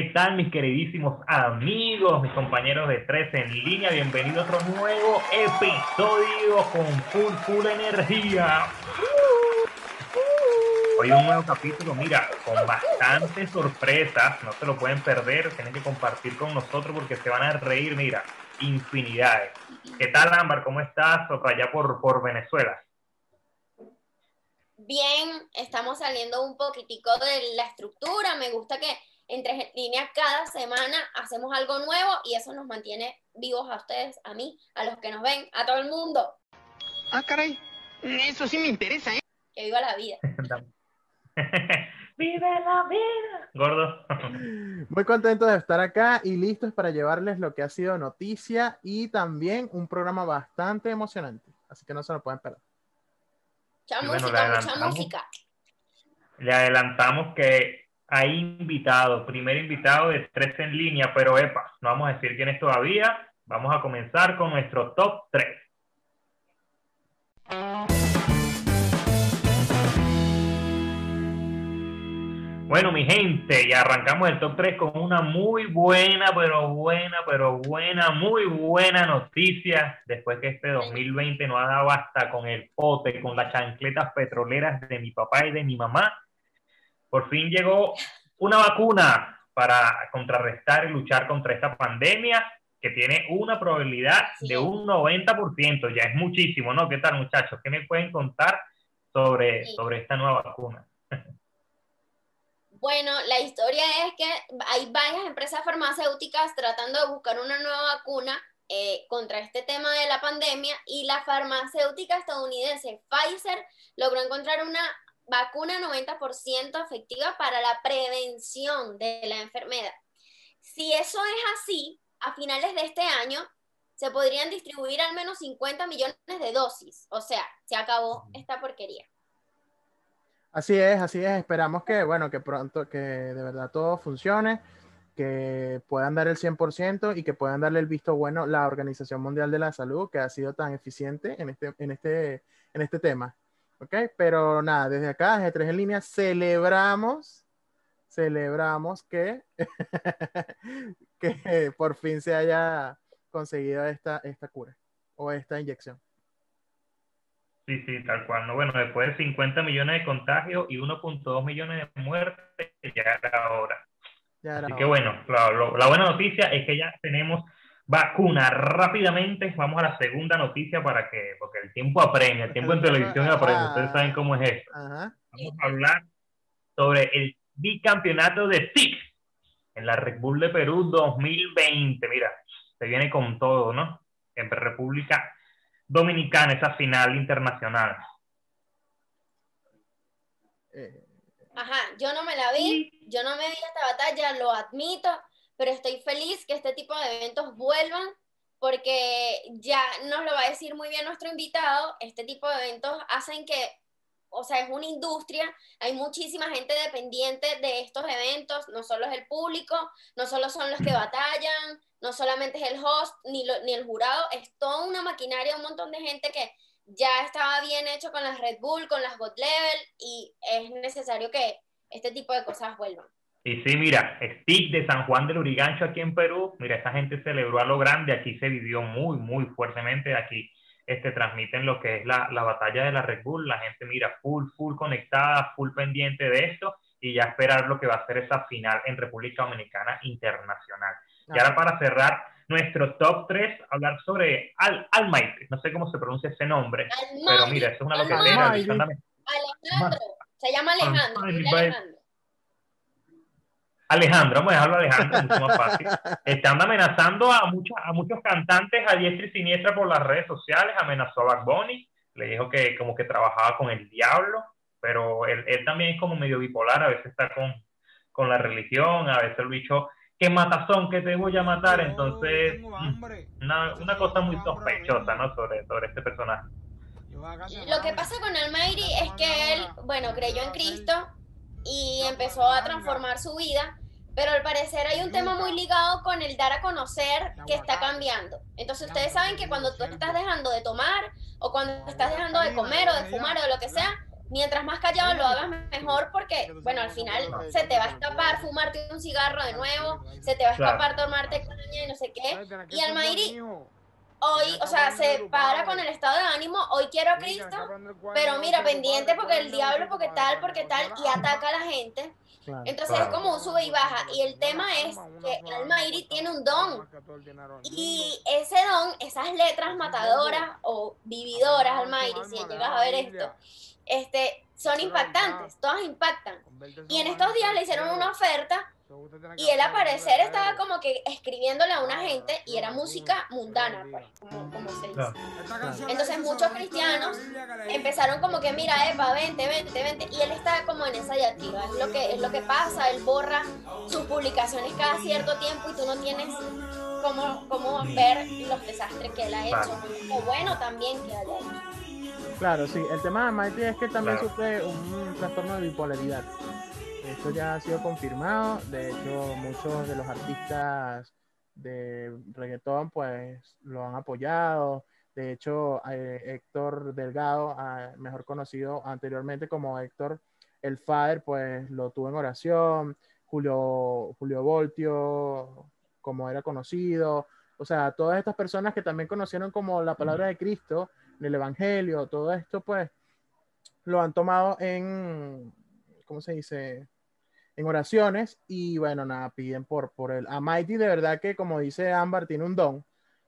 ¿Qué tal mis queridísimos amigos, mis compañeros de Tres en línea? Bienvenido a otro nuevo episodio con full, full energía. Hoy un nuevo capítulo, mira, con bastantes sorpresas, no se lo pueden perder, tienen que compartir con nosotros porque se van a reír, mira, infinidades. ¿Qué tal, Ámbar? ¿Cómo estás? Por allá por, por Venezuela. Bien, estamos saliendo un poquitico de la estructura, me gusta que entre líneas cada semana hacemos algo nuevo y eso nos mantiene vivos a ustedes, a mí, a los que nos ven, a todo el mundo. Ah, caray, eso sí me interesa, ¿eh? Que viva la vida. ¡Vive la vida! Gordo. Muy contento de estar acá y listos para llevarles lo que ha sido noticia y también un programa bastante emocionante. Así que no se lo pueden perder. Mucha música, mucha música. Le adelantamos que hay invitado, primer invitado de tres en línea, pero epa, no vamos a decir quién es todavía. Vamos a comenzar con nuestro top 3. Bueno, mi gente, y arrancamos el top 3 con una muy buena, pero buena, pero buena, muy buena noticia. Después que este 2020 no ha dado hasta con el pote, con las chancletas petroleras de mi papá y de mi mamá, por fin llegó una vacuna para contrarrestar y luchar contra esta pandemia que tiene una probabilidad de un 90%. Ya es muchísimo, ¿no? ¿Qué tal, muchachos? ¿Qué me pueden contar sobre, sobre esta nueva vacuna? Bueno, la historia es que hay varias empresas farmacéuticas tratando de buscar una nueva vacuna eh, contra este tema de la pandemia y la farmacéutica estadounidense Pfizer logró encontrar una vacuna 90% efectiva para la prevención de la enfermedad. Si eso es así, a finales de este año se podrían distribuir al menos 50 millones de dosis. O sea, se acabó esta porquería. Así es, así es. Esperamos que, bueno, que pronto, que de verdad todo funcione, que puedan dar el 100% y que puedan darle el visto bueno la Organización Mundial de la Salud, que ha sido tan eficiente en este, en este, en este tema. ¿Ok? Pero nada, desde acá, desde Tres en Línea, celebramos, celebramos que, que por fin se haya conseguido esta, esta cura o esta inyección. Sí, sí, tal cual. No, bueno, después de 50 millones de contagios y 1.2 millones de muertes, ya era hora. Así que bueno, la, buena noticia es que ya tenemos vacuna rápidamente. Vamos a la segunda noticia para que, porque el tiempo apremia, el tiempo en televisión apremia. Ustedes saben cómo es esto. Vamos a hablar sobre el bicampeonato de SIC en la Red Bull de Perú 2020. Mira, se viene con todo, ¿no? En República Dominicana esa final internacional? Ajá, yo no me la vi, yo no me vi esta batalla, lo admito, pero estoy feliz que este tipo de eventos vuelvan porque ya nos lo va a decir muy bien nuestro invitado, este tipo de eventos hacen que, o sea, es una industria, hay muchísima gente dependiente de estos eventos, no solo es el público, no solo son los que batallan, no solamente es el host ni, ni el jurado, es toda una maquinaria, un montón de gente que ya estaba bien hecho con las Red Bull, con las God Level, y es necesario que este tipo de cosas vuelvan. Y sí, mira, Stick de San Juan del Urigancho aquí en Perú, mira, esta gente celebró a lo grande, aquí se vivió muy, muy fuertemente, aquí este, transmiten lo que es la, la batalla de la Red Bull, la gente mira full, full conectada, full pendiente de esto, y ya esperar lo que va a ser esa final en República Dominicana internacional. Y ahora para cerrar nuestro top 3, hablar sobre Al Almighty. No sé cómo se pronuncia ese nombre, pero mira, eso es una. Alejandro, se llama Alejandro. Alejandro, vamos a dejarlo Alejandro, mucho más fácil. Están amenazando a, muchos a muchos cantantes a diestra y siniestra por las redes sociales. Amenazó a Bad Bunny, le dijo que como que trabajaba con el diablo, pero él, él también es como medio bipolar, a veces está con, con la religión, a veces el bicho que matazón, que te voy a matar. Entonces, mm, una, una, cosa muy sospechosa, ¿no? Sobre, sobre este personaje. Lo que pasa con Almighty es que él, bueno, creyó en Cristo y empezó a transformar su vida, pero al parecer hay un tema muy ligado con el dar a conocer que está cambiando. Entonces ustedes saben que cuando tú estás dejando de tomar o cuando estás dejando de comer o de fumar o de lo que sea, mientras más callado lo hagas mejor porque, bueno, al final se te va a escapar fumarte un cigarro de nuevo, se te va a escapar tomarte caña y no sé qué. Y Almairi hoy, o sea, se para con el estado de ánimo, hoy quiero a Cristo, pero mira, pendiente porque el diablo, porque tal, porque tal, y ataca a la gente. Entonces es como un sube y baja. Y el tema es que Almairi tiene un don. Y ese don, esas letras matadoras o vividoras, Almairi, si llegas a ver esto, este, son impactantes, todas impactan. Y en estos días le hicieron una oferta y él al parecer estaba como que escribiéndole a una gente y era música mundana, pues, como, se dice. Entonces muchos cristianos empezaron como que, mira, Epa, vente, vente, vente. Y él está como en esa diatriba. Es lo que, es lo que pasa, él borra sus publicaciones cada cierto tiempo y tú no tienes cómo, cómo ver los desastres que él ha hecho. O bueno también que haya hecho. Claro, sí. El tema de Mighty es que también sufre un trastorno de bipolaridad. Esto ya ha sido confirmado. De hecho, muchos de los artistas de reggaetón pues lo han apoyado. De hecho, eh, Héctor Delgado, mejor conocido anteriormente como Héctor el Father, pues lo tuvo en oración. Julio, Julio Voltio, como era conocido. O sea, todas estas personas que también conocieron como la palabra de Cristo, el Evangelio, todo esto, pues lo han tomado en, ¿cómo se dice? En oraciones y bueno, nada, piden por, por él. A Mighty de verdad que como dice Ámbar, tiene un don.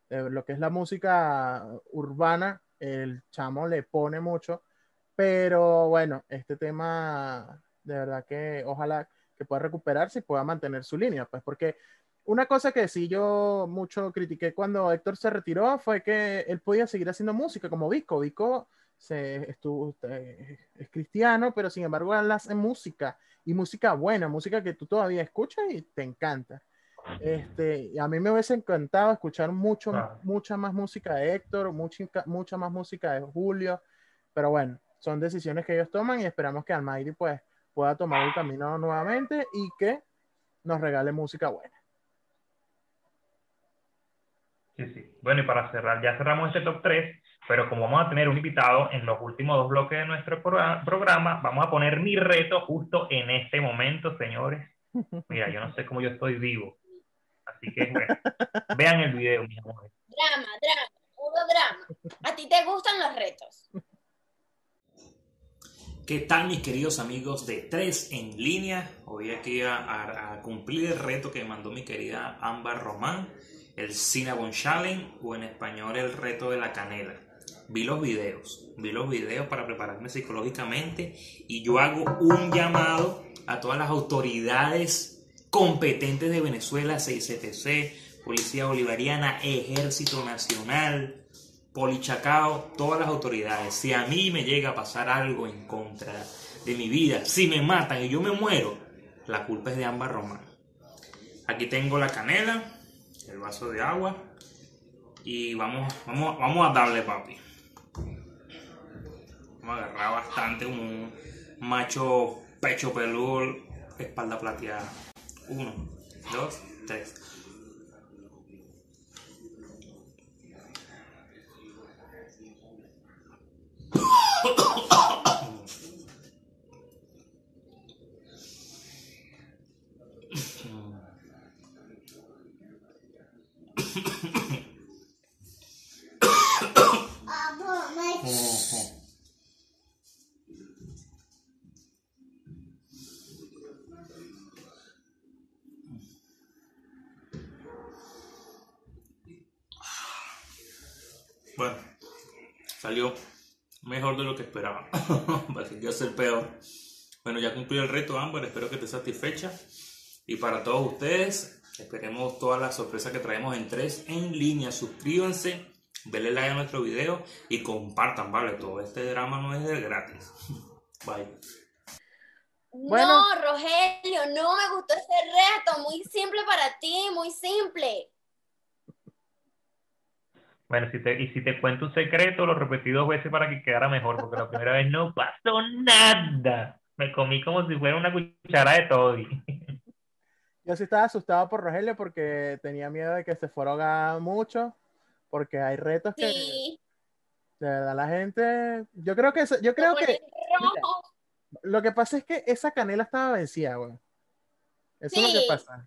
De lo que es la música urbana, el chamo le pone mucho. Pero bueno, este tema de verdad que ojalá que pueda recuperarse y pueda mantener su línea, pues porque una cosa que sí yo mucho critiqué cuando Héctor se retiró fue que él podía seguir haciendo música como Vico. Vico se estuvo, eh, es cristiano, pero sin embargo él hace música y música buena, música que tú todavía escuchas y te encanta. Este, a mí me hubiese encantado escuchar mucho, mucha más música de Héctor, mucha, mucha más música de Julio, pero bueno, son decisiones que ellos toman y esperamos que Almighty pues pueda tomar el camino nuevamente y que nos regale música buena. Sí, sí. Bueno, y para cerrar, ya cerramos este top 3, pero como vamos a tener un invitado en los últimos dos bloques de nuestro programa, vamos a poner mi reto justo en este momento, señores. Mira, yo no sé cómo yo estoy vivo. Así que, bueno, vean el video, mis amores. Drama, drama, puro drama. ¿A ti te gustan los retos? ¿Qué tal mis queridos amigos de Tres en línea? Hoy aquí a, a cumplir el reto que mandó mi querida Ámbar Román el Cinnabon Challenge o en español el reto de la canela. Vi los videos, vi los videos para prepararme psicológicamente y yo hago un llamado a todas las autoridades competentes de Venezuela, CICTC, Policía Bolivariana, Ejército Nacional, Polichacao, todas las autoridades. Si a mí me llega a pasar algo en contra de mi vida, si me matan y yo me muero, la culpa es de ambas Román. Aquí tengo la canela, el vaso de agua y vamos, vamos, vamos a darle, papi. Vamos a agarrar bastante un macho pecho peludo, espalda plateada. Uno, dos, tres. Salió mejor de lo que esperaba. Parece ser peor. Bueno, ya cumplí el reto, Amber. Espero que estés satisfecha. Y para todos ustedes, esperemos todas las sorpresas que traemos en tres en línea. Suscríbanse, denle like a nuestro video y compartan, ¿vale? Todo este drama no es de gratis. Bye. No, Rogelio, no me gustó ese reto. Muy simple para ti, muy simple. Bueno, si te, y si te cuento un secreto, lo repetí dos veces para que quedara mejor, porque la primera vez no pasó nada. Me comí como si fuera una cuchara de todo. Yo sí estaba asustado por Rogelio porque tenía miedo de que se fuera mucho, porque hay retos que... De verdad, la gente... Yo creo que... Yo creo que... Lo que pasa es que esa canela estaba vencida, güey. Eso es lo que pasa.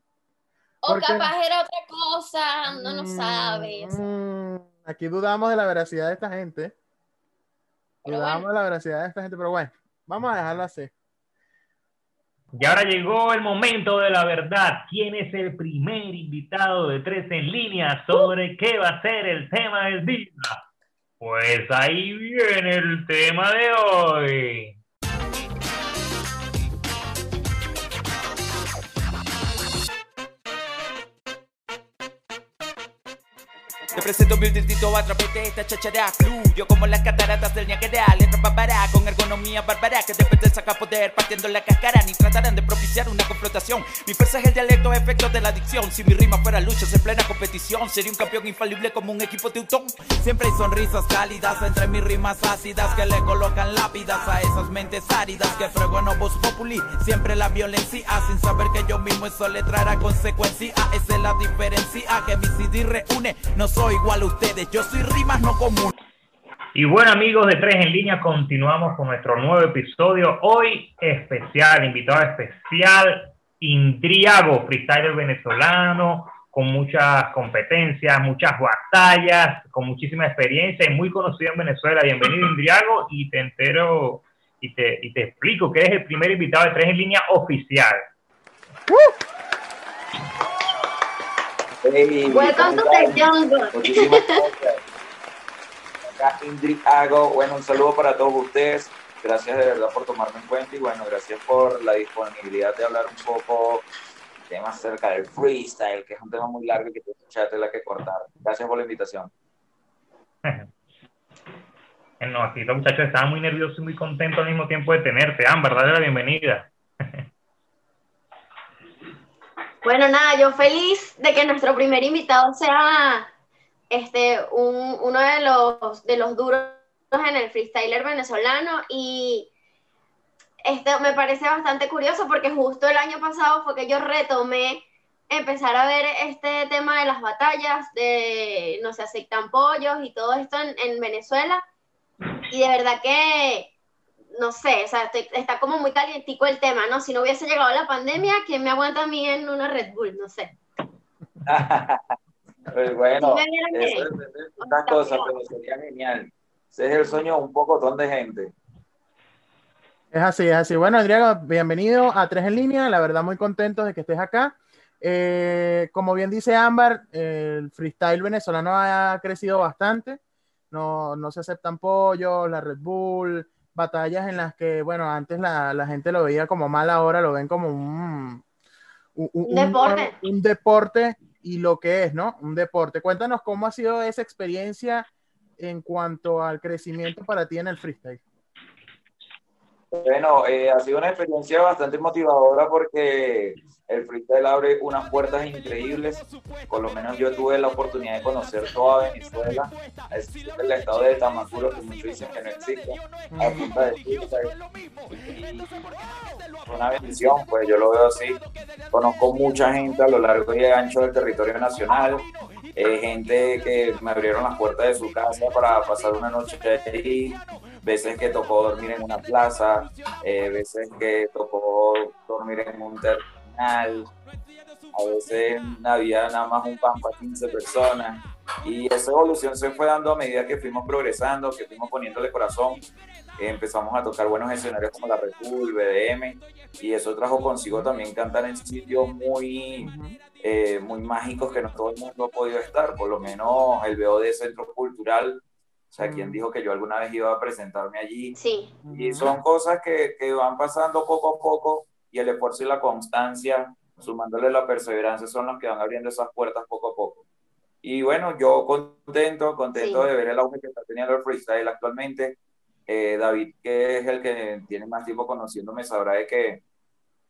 O capaz era otra cosa, no lo mm, sabes. Mm, aquí dudamos de la veracidad de esta gente. dudamos de la veracidad de esta gente, pero bueno, vamos a dejarlo así. Y ahora llegó el momento de la verdad. ¿Quién es el primer invitado de Tres en Línea sobre qué va a ser el tema del día? Pues ahí viene el tema de hoy. Presento mi distrito a través de esta chachara Fluyo como las cataratas del Niagara Letra para con ergonomía bárbara Que de saca poder partiendo la cascara Ni tratarán de propiciar una confrontación. Mi fuerza es el dialecto, efectos de la adicción. Si mi rima fuera lucha en plena competición. Sería un campeón infalible como un equipo teutón. Siempre hay sonrisas cálidas entre mis rimas ácidas Que le colocan lápidas a esas mentes áridas Que no voz populi, siempre la violencia Sin saber que yo mismo eso le traerá consecuencia. Esa es la diferencia que mi CD reúne No soy igual a ustedes, yo soy rimas no común. Y bueno amigos de Tres en Línea, continuamos con nuestro nuevo episodio. Hoy especial, invitado especial, Indriago, freestyler venezolano, con muchas competencias, muchas batallas, con muchísima experiencia y muy conocido en Venezuela. Bienvenido Indriago y te entero y te, y te explico que eres el primer invitado de Tres en Línea oficial. ¡Uh! Welcome to the jungle. Indri Hago, bueno, un saludo para todos ustedes. Gracias de verdad por tomarme en cuenta y bueno, gracias por la disponibilidad de hablar un poco temas acerca del freestyle, que es un tema muy largo y que la que cortar. Gracias por la invitación. No, aquí los muchachos estaban muy nerviosos y muy contentos al mismo tiempo de tenerte. Amber, dale la bienvenida. Bueno, nada, yo feliz de que nuestro primer invitado sea este, un, uno de los, de los duros en el freestyler venezolano y esto me parece bastante curioso porque justo el año pasado fue que yo retomé empezar a ver este tema de las batallas, de no se aceptan pollos y todo esto en, en Venezuela. Y de verdad que no sé, o sea, está como muy calientico el tema, ¿no? Si no hubiese llegado la pandemia, ¿quién me aguanta a mí en una Red Bull? No sé. pues bueno, eso es una cosa, pero sería genial. Ese es el sueño de un pocotón de gente. Es así, es así. Bueno, Adriano, bienvenido a Tres en Línea. La verdad, muy contento de que estés acá. Eh, como bien dice Ámbar, el freestyle venezolano ha crecido bastante. No, no se aceptan pollos, la Red Bull, batallas en las que, bueno, antes la, la gente lo veía como mal, ahora lo ven como un, un, deporte. Un, deporte y lo que es, ¿no? Un deporte. Cuéntanos cómo ha sido esa experiencia en cuanto al crecimiento para ti en el freestyle. Bueno, eh, ha sido una experiencia bastante motivadora porque el freestyle abre unas puertas increíbles. Por lo menos yo tuve la oportunidad de conocer toda Venezuela, el estado de Tamacuro, que muchos dicen que no existe, a punta de Una bendición, pues yo lo veo así. Conozco mucha gente a lo largo y ancho del territorio nacional. Eh, gente que me abrieron las puertas de su casa para pasar una noche ahí, veces que tocó dormir en una plaza, eh, veces que tocó dormir en un terminal, a veces había nada más un pan para 15 personas. Y esa evolución se fue dando a medida que fuimos progresando, que fuimos poniéndole corazón. empezamos a tocar buenos escenarios como la Red Bull, BDM, y eso trajo consigo también cantar en sitios muy, eh, muy mágicos que no todo el mundo ha podido estar, por lo menos el BOD Centro Cultural sea, ¿quién mm. dijo que yo alguna vez iba a presentarme allí? Sí. Y son cosas que, que van pasando poco a poco y el esfuerzo y la constancia, sumándole la perseverancia, son los que van abriendo esas puertas poco a poco. Y bueno, yo contento, contento de ver el auge que está teniendo el freestyle actualmente. Eh, David, que es el que tiene más tiempo conociéndome, sabrá de que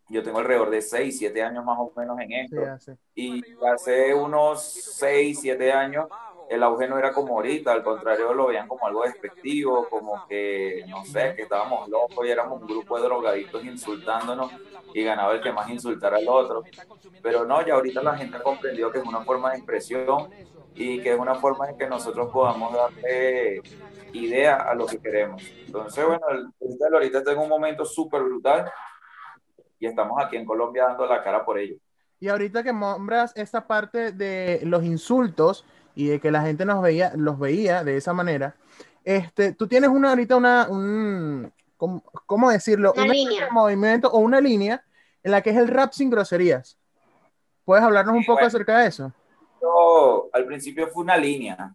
yo tengo alrededor de 6, 7 años más o menos en esto. y hace unos 6, 7 años el auge no era como ahorita, al contrario lo veían como algo despectivo, como que, no sé, que estábamos locos y éramos un grupo de drogaditos insultándonos y ganaba el que más insultara al otro. Pero no, ya ahorita la gente ha comprendido que es una forma de expresión y que es una forma en que nosotros podamos darle idea a lo que queremos. Entonces, bueno, ahorita está en un momento súper brutal y estamos aquí en Colombia dando la cara por ello. Y ahorita que nombras esta parte de los insultos y de que la gente nos veía, los veía de esa manera, este, tú tienes una ahorita una, un, ¿cómo, decirlo? Una línea. movimiento o una línea en la que es el rap sin groserías. ¿Puedes hablarnos un poco acerca de eso? al principio fue una línea.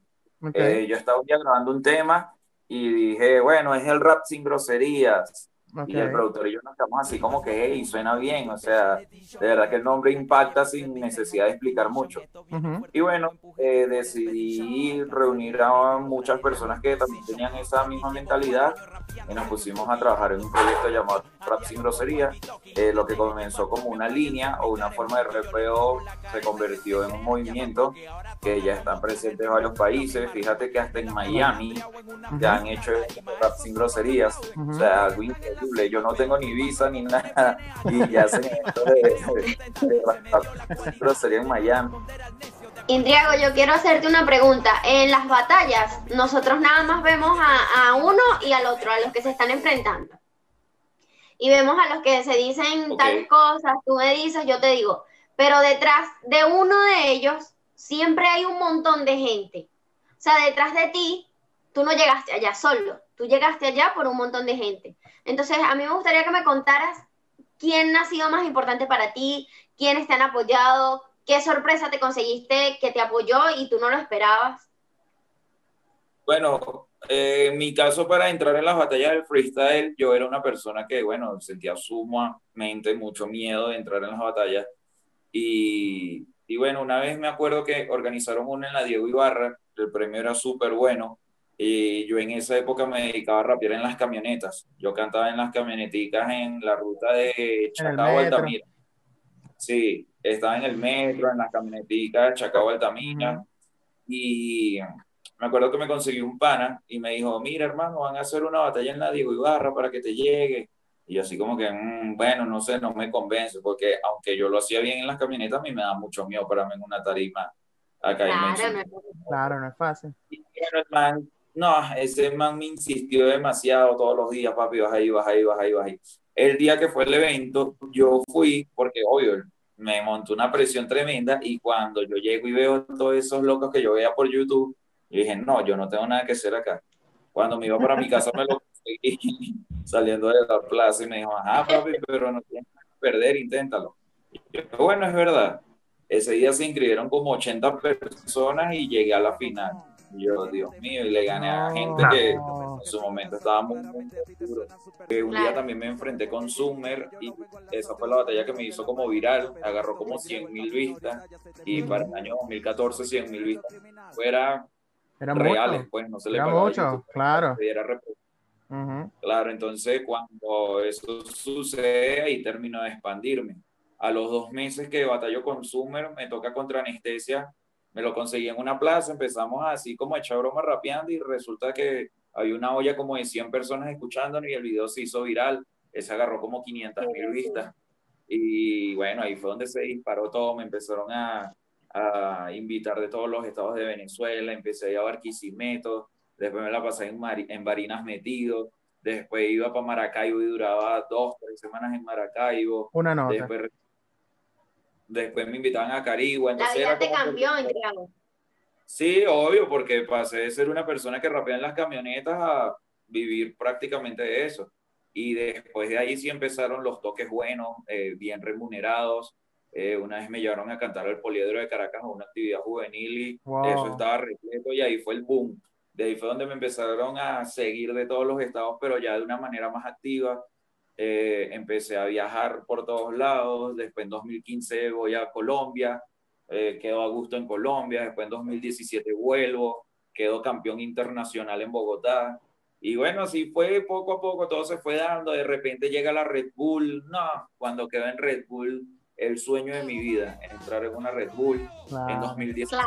Eh, yo estaba grabando un tema y dije, bueno, es el rap sin groserías. Y el productor y yo nos quedamos así como que, hey, suena bien, o sea, de verdad que el nombre impacta sin necesidad de explicar mucho. Y bueno, eh, decidí reunir a muchas personas que también tenían esa misma mentalidad y nos pusimos a trabajar en un proyecto llamado Rap Sin Grosería. Eh, lo que comenzó como una línea o una forma de rapeo se convirtió en un movimiento que ya está presente en varios países. Fíjate que hasta en Miami ya han hecho Rap Sin Groserías. O sea, algo yo no tengo ni visa ni nada y ya hacen esto de, grosería en Miami. Indriago, yo quiero hacerte una pregunta. En las batallas, nosotros nada más vemos a, uno y al otro, a los que se están enfrentando. Y vemos a los que se dicen tal cosas, tú me dices, yo te digo. Pero detrás de uno de ellos siempre hay un montón de gente. O sea, detrás de ti, tú no llegaste allá solo, tú llegaste allá por un montón de gente. Entonces, a mí me gustaría que me contaras quién ha sido más importante para ti, quiénes te han apoyado, qué sorpresa te conseguiste que te apoyó y tú no lo esperabas. Bueno, eh, en mi caso para entrar en las batallas del freestyle, yo era una persona que, bueno, sentía sumamente mucho miedo de entrar en las batallas. Y, y bueno, una vez me acuerdo que organizaron una en la Diego Ibarra, el premio era súper bueno, y yo en esa época me dedicaba a rapear en las camionetas. Yo cantaba en las camioneticas en la ruta de Chacao Altamira. Sí, estaba en el metro, en las camioneticas Chacao Altamira. Y me acuerdo que me conseguí un pana y me dijo, mira hermano, van a hacer una batalla en la Diego Ibarra para que te llegue. Y yo así como que, mm, bueno, no sé, no me convence, porque aunque yo lo hacía bien en las camionetas, a mí me da mucho miedo para mí en una tarima acá claro, no claro, no es fácil. Y bueno, no, ese man me insistió demasiado todos los días, papi, vas ahí, vas ahí, vas ahí, vas ahí. El día que fue el evento, yo fui, porque obvio, me montó una presión tremenda y cuando yo llego y veo todos esos locos que yo veía por YouTube, yo dije, no, yo no tengo nada que hacer acá. Cuando me iba para mi casa me lo conseguí saliendo de la plaza y me dijo, ajá, papi, pero no tienes que perder, inténtalo. Y yo, bueno, es verdad. Ese día se inscribieron como 80 personas y llegué a la final yo, Dios mío, y le gané a gente que en su momento estaba muy, duro. Un día también me enfrenté con Summer y esa fue la batalla que me hizo como viral, agarró como 100 mil vistas y para el año 2014 100 mil vistas fuera reales, pues no se le pagaba mucho, claro. Claro, entonces cuando eso sucede ahí termino de expandirme. A los dos meses que batalló con Summer me toca contra anestesia me lo conseguí en una plaza, empezamos así como a echar broma rapeando y resulta que había una olla como de 100 personas escuchándonos y el video se hizo viral, ese agarró como 500 mil vistas. Y bueno, ahí fue donde se disparó todo, me empezaron a, a invitar de todos los estados de Venezuela, empecé a Barquisimeto, después me la pasé en, en Barinas metido, después iba para Maracaibo y duraba dos, tres semanas en Maracaibo. Una nota. Después después me invitaban a Carigua. La vida te cambió, Sí, obvio, porque pasé de ser una persona que rapea en las camionetas a vivir prácticamente de eso. Y después de ahí sí empezaron los toques buenos, eh, bien remunerados. Eh, una vez me llevaron a cantar al Poliedro de Caracas a una actividad juvenil y eso estaba repleto y ahí fue el boom. De ahí fue donde me empezaron a seguir de todos los estados, pero ya de una manera más activa. Eh, empecé a viajar por todos lados, después en 2015 voy a Colombia, eh, quedo a gusto en Colombia, después en 2017 vuelvo, quedo campeón internacional en Bogotá. Y bueno, así fue poco a poco, todo se fue dando, de repente llega la Red Bull, no, cuando quedo en Red Bull, el sueño de mi vida, entrar en una Red Bull. En 2017,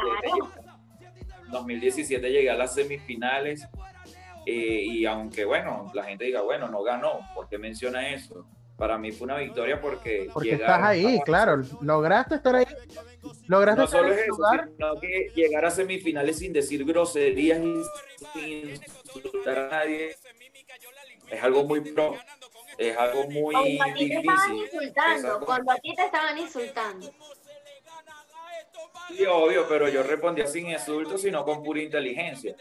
2017 llegué a las semifinales eh, y aunque, bueno, la gente diga, bueno, no ganó, ¿por qué menciona eso? Para mí fue una victoria porque... Porque estás ahí, claro, lograste estar ahí. ¿Lograste no solo es eso, sino que llegar a semifinales sin decir groserías y sin insultar a nadie es algo muy pro, es algo muy cuando a ti te estaban insultando, cuando a ti te estaban insultando. Sí, obvio, pero yo respondía sin insultos, sino con pura inteligencia.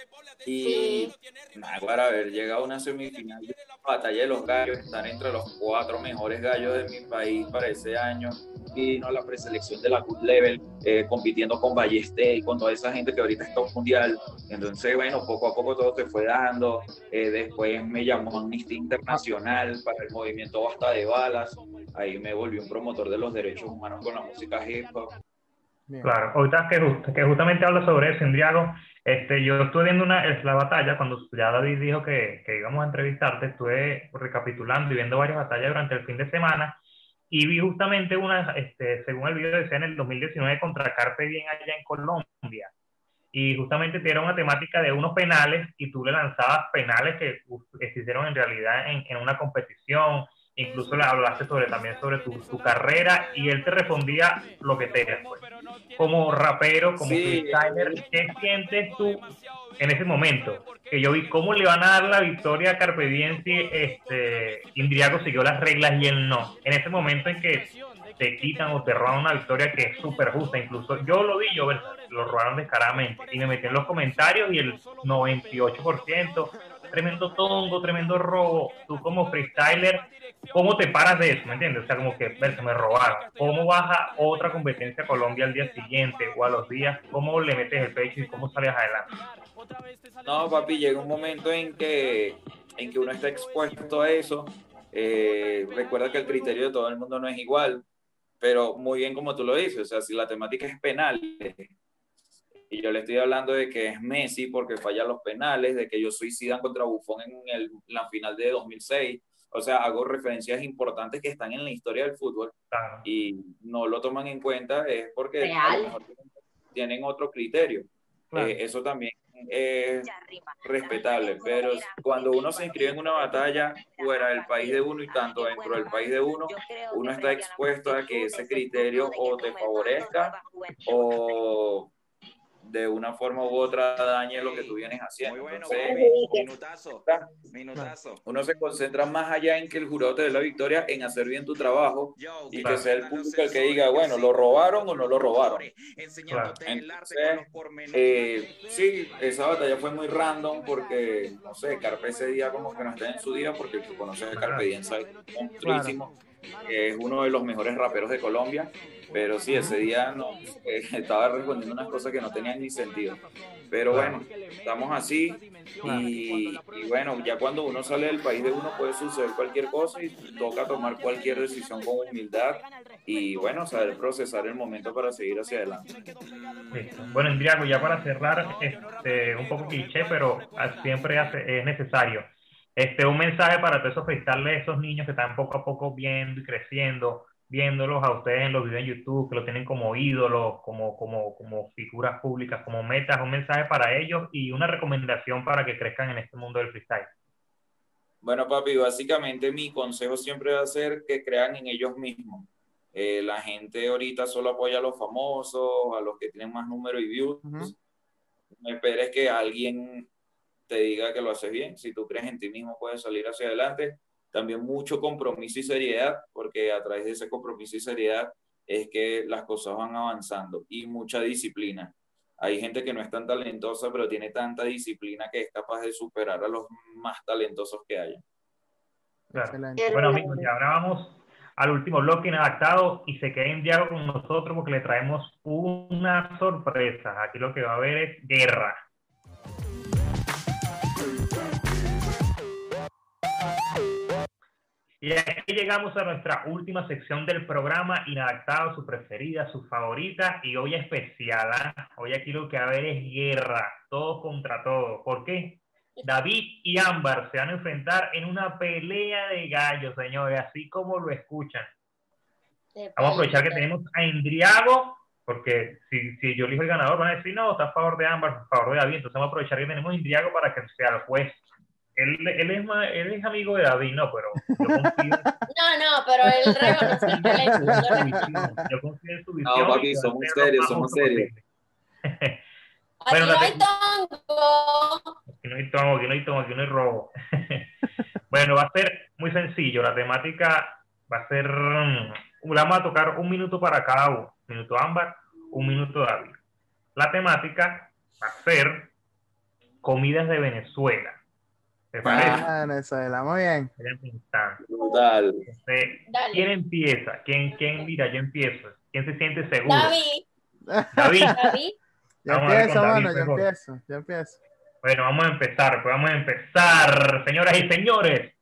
Y para haber llegado a una semifinal de la batalla de los gallos, estar entre los cuatro mejores gallos de mi país para ese año, y no la preselección de la Good Level, eh, compitiendo con Balleste y con toda esa gente que ahorita está un mundial. Entonces, bueno, poco a poco todo se fue dando. Eh, después me llamó Amnistía Internacional para el movimiento Basta de Balas. Ahí me volví un promotor de los derechos humanos con la música hip hop. Claro, ahorita que, que justamente hablo sobre eso, Indriago, este, yo estuve viendo una, la batalla, cuando ya David dijo que, que, íbamos a entrevistarte, estuve recapitulando y viendo varias batallas durante el fin de semana y vi justamente una, este, según el video decía en el 2019 contra Carpe Bien allá en Colombia. Y justamente era una temática de unos penales y tú le lanzabas penales que, que hicieron en realidad en, en una competición incluso le hablaste sobre también sobre tu, tu, carrera y él te respondía lo que te pues. Como rapero, como freestyler, ¿qué sientes tú en ese momento? Que yo vi cómo le van a dar la victoria a Carpe Diem si este, Indriago siguió las reglas y él no. En ese momento en que te quitan o te roban una victoria que es súper justa, incluso yo lo vi, yo lo robaron descaradamente y me metí en los comentarios y el 98% tremendo tongo, tremendo robo. Tú como freestyler, ¿cómo te paras de eso? ¿Me entiendes? O sea, como que, ver, se me robaron. ¿Cómo baja otra competencia a Colombia al día siguiente o a los días? ¿Cómo le metes el pecho y cómo sales adelante? No, papi, llega un momento en que, en que uno está expuesto a eso. Eh, recuerda que el criterio de todo el mundo no es igual, pero muy bien como tú lo dices, o sea, si la temática es penal, y yo le estoy hablando de que es Messi porque falla los penales, de que yo soy Zidane contra Buffon en el, la final de 2006. O sea, hago referencias importantes que están en la historia del fútbol y no lo toman en cuenta es porque tienen otro criterio. Eh, eso también es respetable, pero cuando uno se inscribe en una batalla fuera del país de uno y tanto dentro del país de uno, uno está expuesto a que ese criterio o te favorezca o de una forma u otra dañe lo que tú vienes haciendo. Muy bueno, minutazo, minutazo. Uno se concentra más allá en que el jurado te dé la victoria, en hacer bien tu trabajo y que sea el público el que diga, bueno, ¿lo robaron o no lo robaron? Entonces, eh, sí, esa batalla fue muy random porque, no sé, Carpe ese día como que no está en su día porque el que conoce a Carpe Diem sabe monstruísimo, es uno de los mejores raperos de Colombia pero sí, ese día no, eh, estaba respondiendo unas cosas que no tenían ni sentido. Pero bueno, estamos así y, bueno, ya cuando uno sale del país de uno puede suceder cualquier cosa y toca tomar cualquier decisión con humildad y bueno, saber procesar el momento para seguir hacia adelante. Bueno, Indriago, ya para cerrar, este, un poco cliché, pero siempre es necesario. Este, un mensaje para todos esos a esos niños que están poco a poco viendo y creciendo, viéndolos a ustedes en los videos en YouTube, que lo tienen como ídolos, como, como, como figuras públicas, como metas, un mensaje para ellos y una recomendación para que crezcan en este mundo del freestyle? Bueno, papi, básicamente mi consejo siempre va a ser que crean en ellos mismos. Eh, la gente ahorita solo apoya a los famosos, a los que tienen más número y views. No esperes que alguien te diga que lo haces bien. Si tú crees en ti mismo, puedes salir hacia adelante también mucho compromiso y seriedad, porque a través de ese compromiso y seriedad es que las cosas van avanzando y mucha disciplina. Hay gente que no es tan talentosa, pero tiene tanta disciplina que es capaz de superar a los más talentosos que haya. Bueno, amigos, y ahora vamos al último bloque inadaptado y se queda en diálogo con nosotros porque le traemos una sorpresa. Aquí lo que va a haber es guerra. Y aquí llegamos a nuestra última sección del programa, Inadaptado, su preferida, su favorita, y hoy especial. ¿ah? Hoy aquí lo que va a haber es guerra, todos contra todos. ¿Por qué? David y Ámbar se van a enfrentar en una pelea de gallos, señores, así como lo escuchan. Vamos a aprovechar que tenemos a Indriago, porque si, si yo elijo el ganador, van a decir, no, está a favor de Ámbar, a favor de David. Entonces vamos a aprovechar que tenemos a Indriago para que sea el juez él, él, es más, él es amigo de David, no, pero yo confío. No, no, pero él el talento. Yo confío en su visión. No, papi, somos serios, somos serios. bueno, aquí no hay tongo. Aquí no hay tongo, aquí no hay tongo, aquí no hay robo. bueno, va a ser muy sencillo. La temática va a ser. Mm, vamos a tocar un minuto para cada uno. Un minuto Ámbar, un minuto David. La temática va a ser comidas de Venezuela. ¿Te ah, parece? Ah, Venezuela, muy bien. Brutal. ¿Quién empieza? ¿Quién, ¿Quién mira? Yo empiezo. ¿Quién se siente seguro? David. David. David. Yo empiezo, mano, yo empiezo, yo empiezo. Bueno, vamos a empezar, pues vamos a empezar, señoras y señores.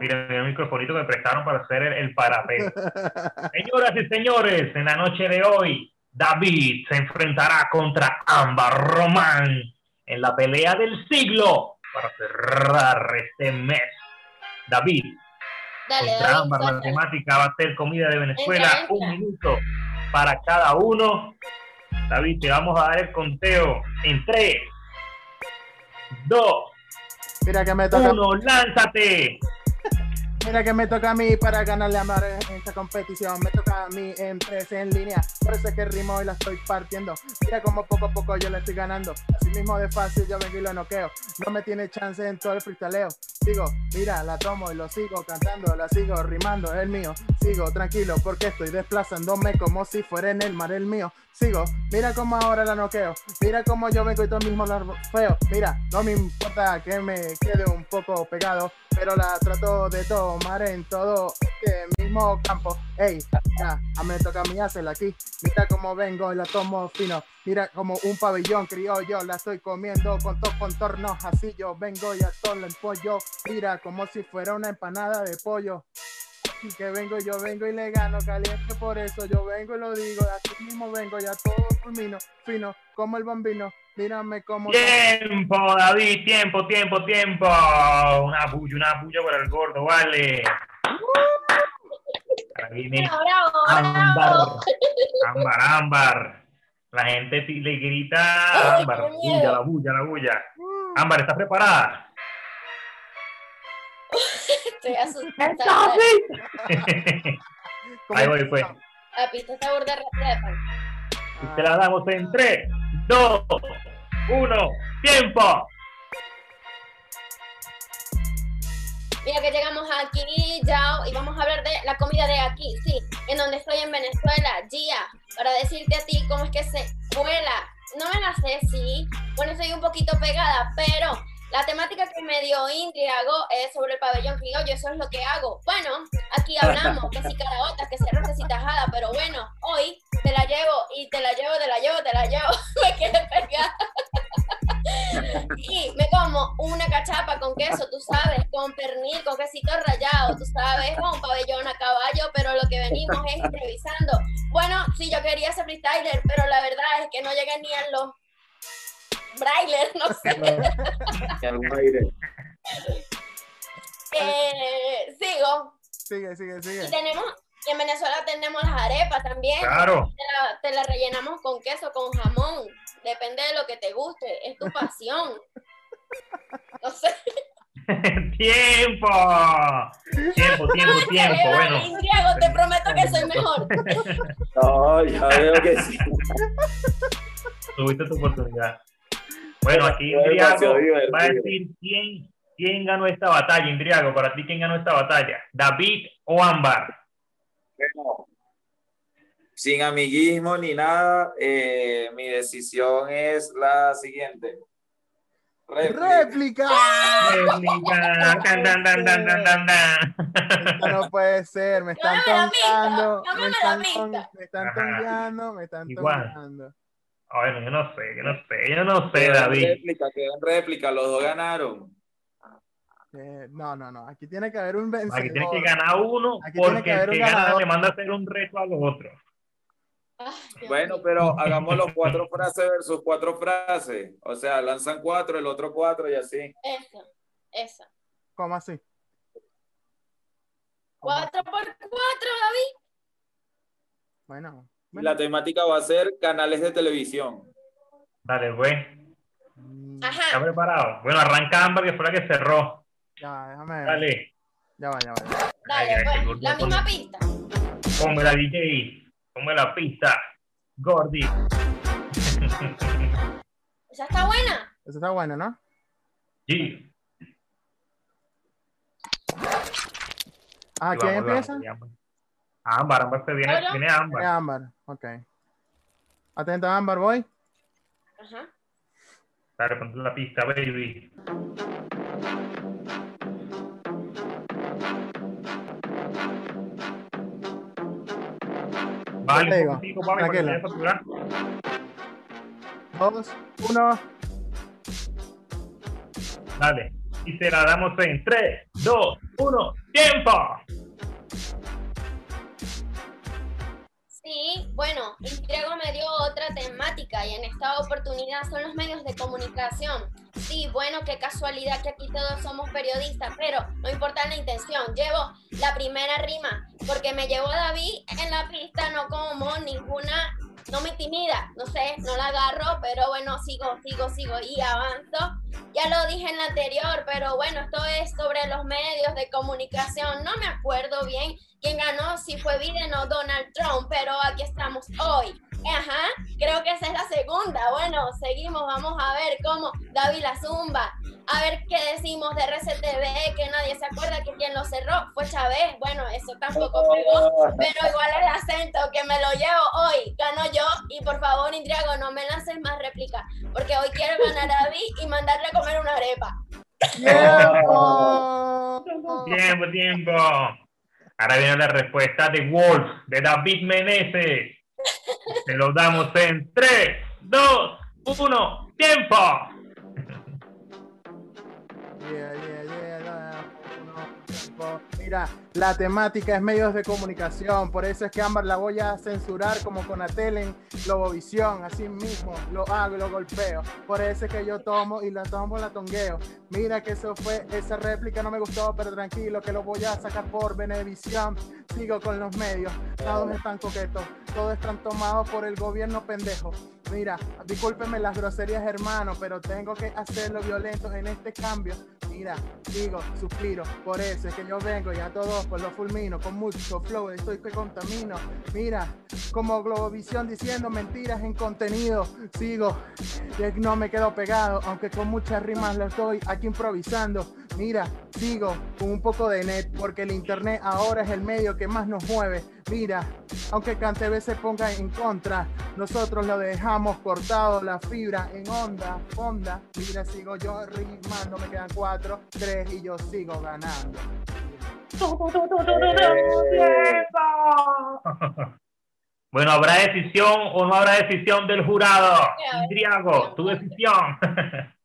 Miren el microfonito que me prestaron para hacer el, el Señoras y señores, en la noche de hoy, David se enfrentará contra Ámbar Román en la pelea del siglo para cerrar este mes. David, Dale, contra Ámbar, la temática va a ser comida de Venezuela, un minuto para cada uno. David, te vamos a dar el conteo en 3, 2, Mira que me toca. 1, lánzate. Mira que me toca a mí para ganarle a Mar en esta competición. Me toca a mí en tres en línea. Por eso es que rimo y la estoy partiendo. Mira como poco a poco yo le estoy ganando. Así mismo de fácil yo vengo y lo noqueo. No me tiene chance en todo el freestaleo. Sigo, mira, la tomo y lo sigo cantando. La sigo rimando, el mío. Sigo tranquilo porque estoy desplazándome como si fuera en el mar el mío. Sigo, mira como ahora la noqueo. Mira como yo vengo y todo mismo la feo. Mira, no me importa que me quede un poco pegado pero la trato de tomar en todo este mismo campo. Ey, ya, a me toca a mí hacerla aquí. Mira cómo vengo y la tomo fino. Mira como un pabellón criollo, la estoy comiendo con dos contornos. Así yo vengo y a todo el pollo. Mira como si fuera una empanada de pollo. Que vengo, yo vengo y le gano caliente, por eso yo vengo y lo digo. Así mismo vengo, ya todo fulmino, fino, como el bambino. Mírame cómo. Tiempo, David, tiempo, tiempo, tiempo. Una bulla, una bulla para el gordo, vale. Ámbar, ámbar, ámbar. La gente le grita ámbar, bulla, la bulla, la bulla. Ámbar, ¿estás preparada? Estoy asustada. Ahí voy, pues. La pista está burda rápida Y te la damos en 3, 2, uno, tiempo. Mira que llegamos aquí ya y vamos a hablar de la comida de aquí, sí, en donde estoy en Venezuela, Gia, para decirte a ti cómo es que se vuela. No me la sé, sí, bueno, soy un poquito pegada, pero la temática que me dio hago es sobre el pabellón criollo, eso es lo que hago. Bueno, aquí hablamos que si caraotas, que si arroz, que si tajada, pero bueno, hoy te la llevo y te la llevo, te la llevo, te la llevo, me quedé pegada. y me como una cachapa con queso, tú sabes, con pernil, con quesito rallado, tú sabes, con un pabellón a caballo, pero lo que venimos es improvisando. Bueno, sí, yo quería ser freestyler, pero la verdad es que no llegué ni a los Brailer, no sé. eh, sigo. Sigue, sigue, sigue. Y tenemos, en Venezuela tenemos las arepas también. Claro. Te la, rellenamos con queso, con jamón. Depende de lo que te guste. Es tu pasión. No sé. tiempo. Tiempo, tiempo, tiempo. Bueno. Indriago, te prometo que soy mejor. No, ya veo que sí. Tuviste tu oportunidad. Bueno, aquí Indriago va a decir quién, quién ganó esta batalla, Indriago. Para ti, ¿quién ganó esta batalla? ¿David o Ámbar? Bueno, sin amiguismo ni nada, eh, mi decisión es la siguiente. ¡Réplica! ¡Réplica! no puede ser, me están tongando, me están, me están tongando, me están tongando. Bueno, yo no sé, yo no sé, yo no sé, David. Réplica, quedó en réplica, los dos ganaron. Eh, no, no, no, aquí tiene que haber un vencedor. Aquí tiene que ganar uno porque el que gana le manda a hacer un reto a los otros. bueno, pero hagamos los cuatro frases versus cuatro frases. O sea, lanzan cuatro, el otro cuatro y así. Eso, eso. ¿Cómo así? Cuatro por cuatro, David. Bueno, la temática va a ser canales de televisión. Dale, güey. Ajá. ¿Está preparado? Bueno, arranca Amber, que fue la que cerró. Ya, déjame ver. Dale. Ya va, ya va. Dale, pues, la misma pista. Ponme la DJ, ponme la pista. Gordy. ¿Esa está buena? Esa está buena, ¿no? Sí. Ah, ¿quién empieza? Ámbar, Ámbar se viene, viene Ámbar. Viene Ámbar, ok. Atento, Ámbar, voy. Ajá. Dale, ponte la pista, baby. Vale, un poquitico, vale, para Dos, uno. Dale. Y se la damos en 3, 2, 1, ¡tiempo! Sí, bueno, Intriego me dio otra temática y en esta oportunidad son los medios de comunicación. Sí, bueno, qué casualidad que aquí todos somos periodistas, pero no importa la intención. Llevo la primera rima porque me llevó David en la pista, no como ninguna no me intimida, no sé, no la agarro, pero bueno, sigo, sigo, sigo y avanzo. Ya lo dije en la anterior, pero bueno, esto es sobre los medios de comunicación. No me acuerdo bien quién ganó, si fue Biden o Donald Trump, pero aquí estamos hoy. Ajá, creo que esa es la segunda. Bueno, seguimos, vamos a ver cómo David la zumba. A ver qué decimos de RCTV, que nadie se acuerda que quien lo cerró fue Chávez. Bueno, eso tampoco pegó, pero igual el acento que me lo llevo hoy, gano yo. Y por favor, Indriago, no me lances más réplica, porque hoy quiero ganar a David y mandarle a comer una arepa. ¡Tiempo! Tiempo, tiempo. Ahora viene la respuesta de Wolf, de David Meneses. Se lo damos en 3, 2, 1, ¡tiempo! Mira, la temática es medios de comunicación, por eso es que Ámbar la voy a censurar como con Atelen, Globovisión, así mismo lo hago lo golpeo. Por eso es que yo tomo y la tomo, la tongueo. Mira que eso fue, esa réplica no me gustó, pero tranquilo que lo voy a sacar por Benevisión. Sigo con los medios, todos están coquetos, todos están tomados por el gobierno pendejo. Mira, discúlpeme las groserías, hermano, pero tengo que hacerlo violento en este cambio. Mira, digo, suspiro, por eso es que yo vengo a todos pues lo fulmino con mucho flow, estoy que contamino. Mira, como Globovisión diciendo mentiras en contenido, sigo no me quedo pegado, aunque con muchas rimas lo estoy aquí improvisando. Mira, sigo con un poco de net, porque el internet ahora es el medio que más nos mueve. Mira, aunque Cantv se ponga en contra, nosotros lo dejamos cortado, la fibra en onda, onda. Mira, sigo yo rimando, me quedan cuatro, tres y yo sigo ganando. Bueno, ¿habrá decisión o no habrá decisión del jurado? Indriago, tu decisión.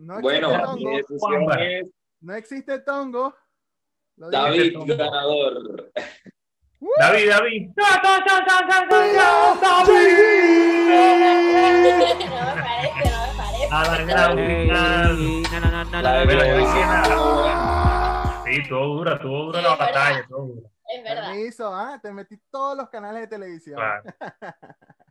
No bueno, tongo. mi decisión es No existe tongo. David ganador. David, David. Sí, todo dura, todo dura la batalla, todo dura. Es verdad. Permiso, ¿ah? Te metí todos los canales de televisión. Claro.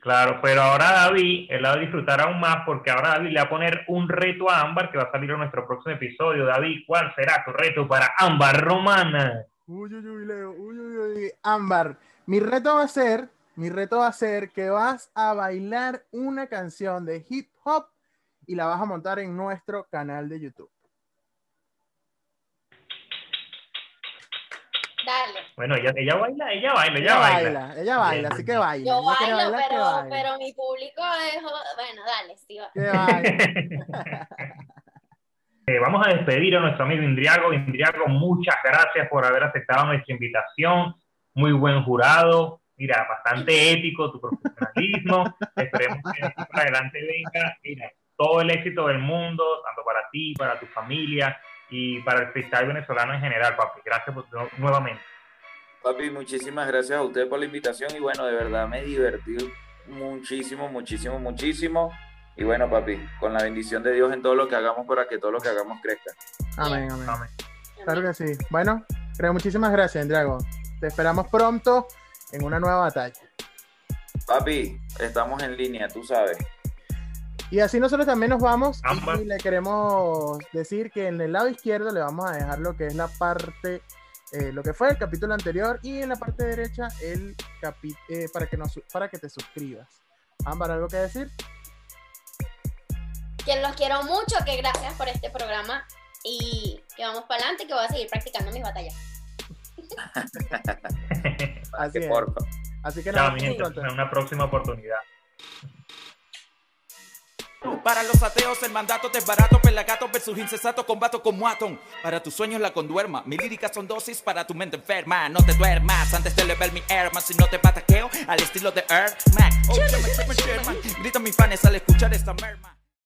Claro, pero ahora David, él va a disfrutar aún más porque ahora David le va a poner un reto a Ámbar que va a salir en nuestro próximo episodio. David, ¿cuál será tu reto para Ámbar Romana? Uy, uy, uy, Leo. Uy, uy, uy. Ámbar, mi reto va a ser, mi reto va a ser que vas a bailar una canción de hip hop y la vas a montar en nuestro canal de YouTube. Dale. Bueno, ella, ella baila, ella baila, ella, baila. Ella baila, así que baila. Yo bailo, que pero, pero mi público es. Bueno, dale, sí, va. Eh, vamos a despedir a nuestro amigo Indriago. Indriago, muchas gracias por haber aceptado nuestra invitación. Muy buen jurado. Mira, bastante ético tu profesionalismo. Esperemos que para adelante venga. Mira, todo el éxito del mundo, tanto para ti, para tu familia y para el freestyle venezolano en general, papi. Gracias por, nuevamente. Papi, muchísimas gracias a usted por la invitación y bueno, de verdad me divertí muchísimo, muchísimo, muchísimo. Y bueno, papi, con la bendición de Dios en todo lo que hagamos para que todo lo que hagamos crezca. Amén, amén. Amén. Claro que sí. Bueno, creo muchísimas gracias, Indriago. Te esperamos pronto en una nueva batalla. Papi, estamos en línea, tú sabes. Y así nosotros también nos vamos y le queremos decir que en el lado izquierdo le vamos a dejar lo que es la parte, eh, lo que fue el capítulo anterior y en la parte derecha el capi eh, para, que nos, para que te suscribas. Ámbar, ¿algo que decir? Que los quiero mucho, que gracias por este programa y que vamos para adelante, que voy a seguir practicando mis batallas. Así, es. Así que nada, en una próxima oportunidad. Para los ateos el mandato es barato, pelagato versus incesato, combato como Atom. Para tus sueños la conduerma, mi lírica son dosis para tu mente enferma. No te duermas antes de level mi airman, si no te pataqueo al estilo de Air Mac. Oh, Grita mis fans al escuchar esta merma.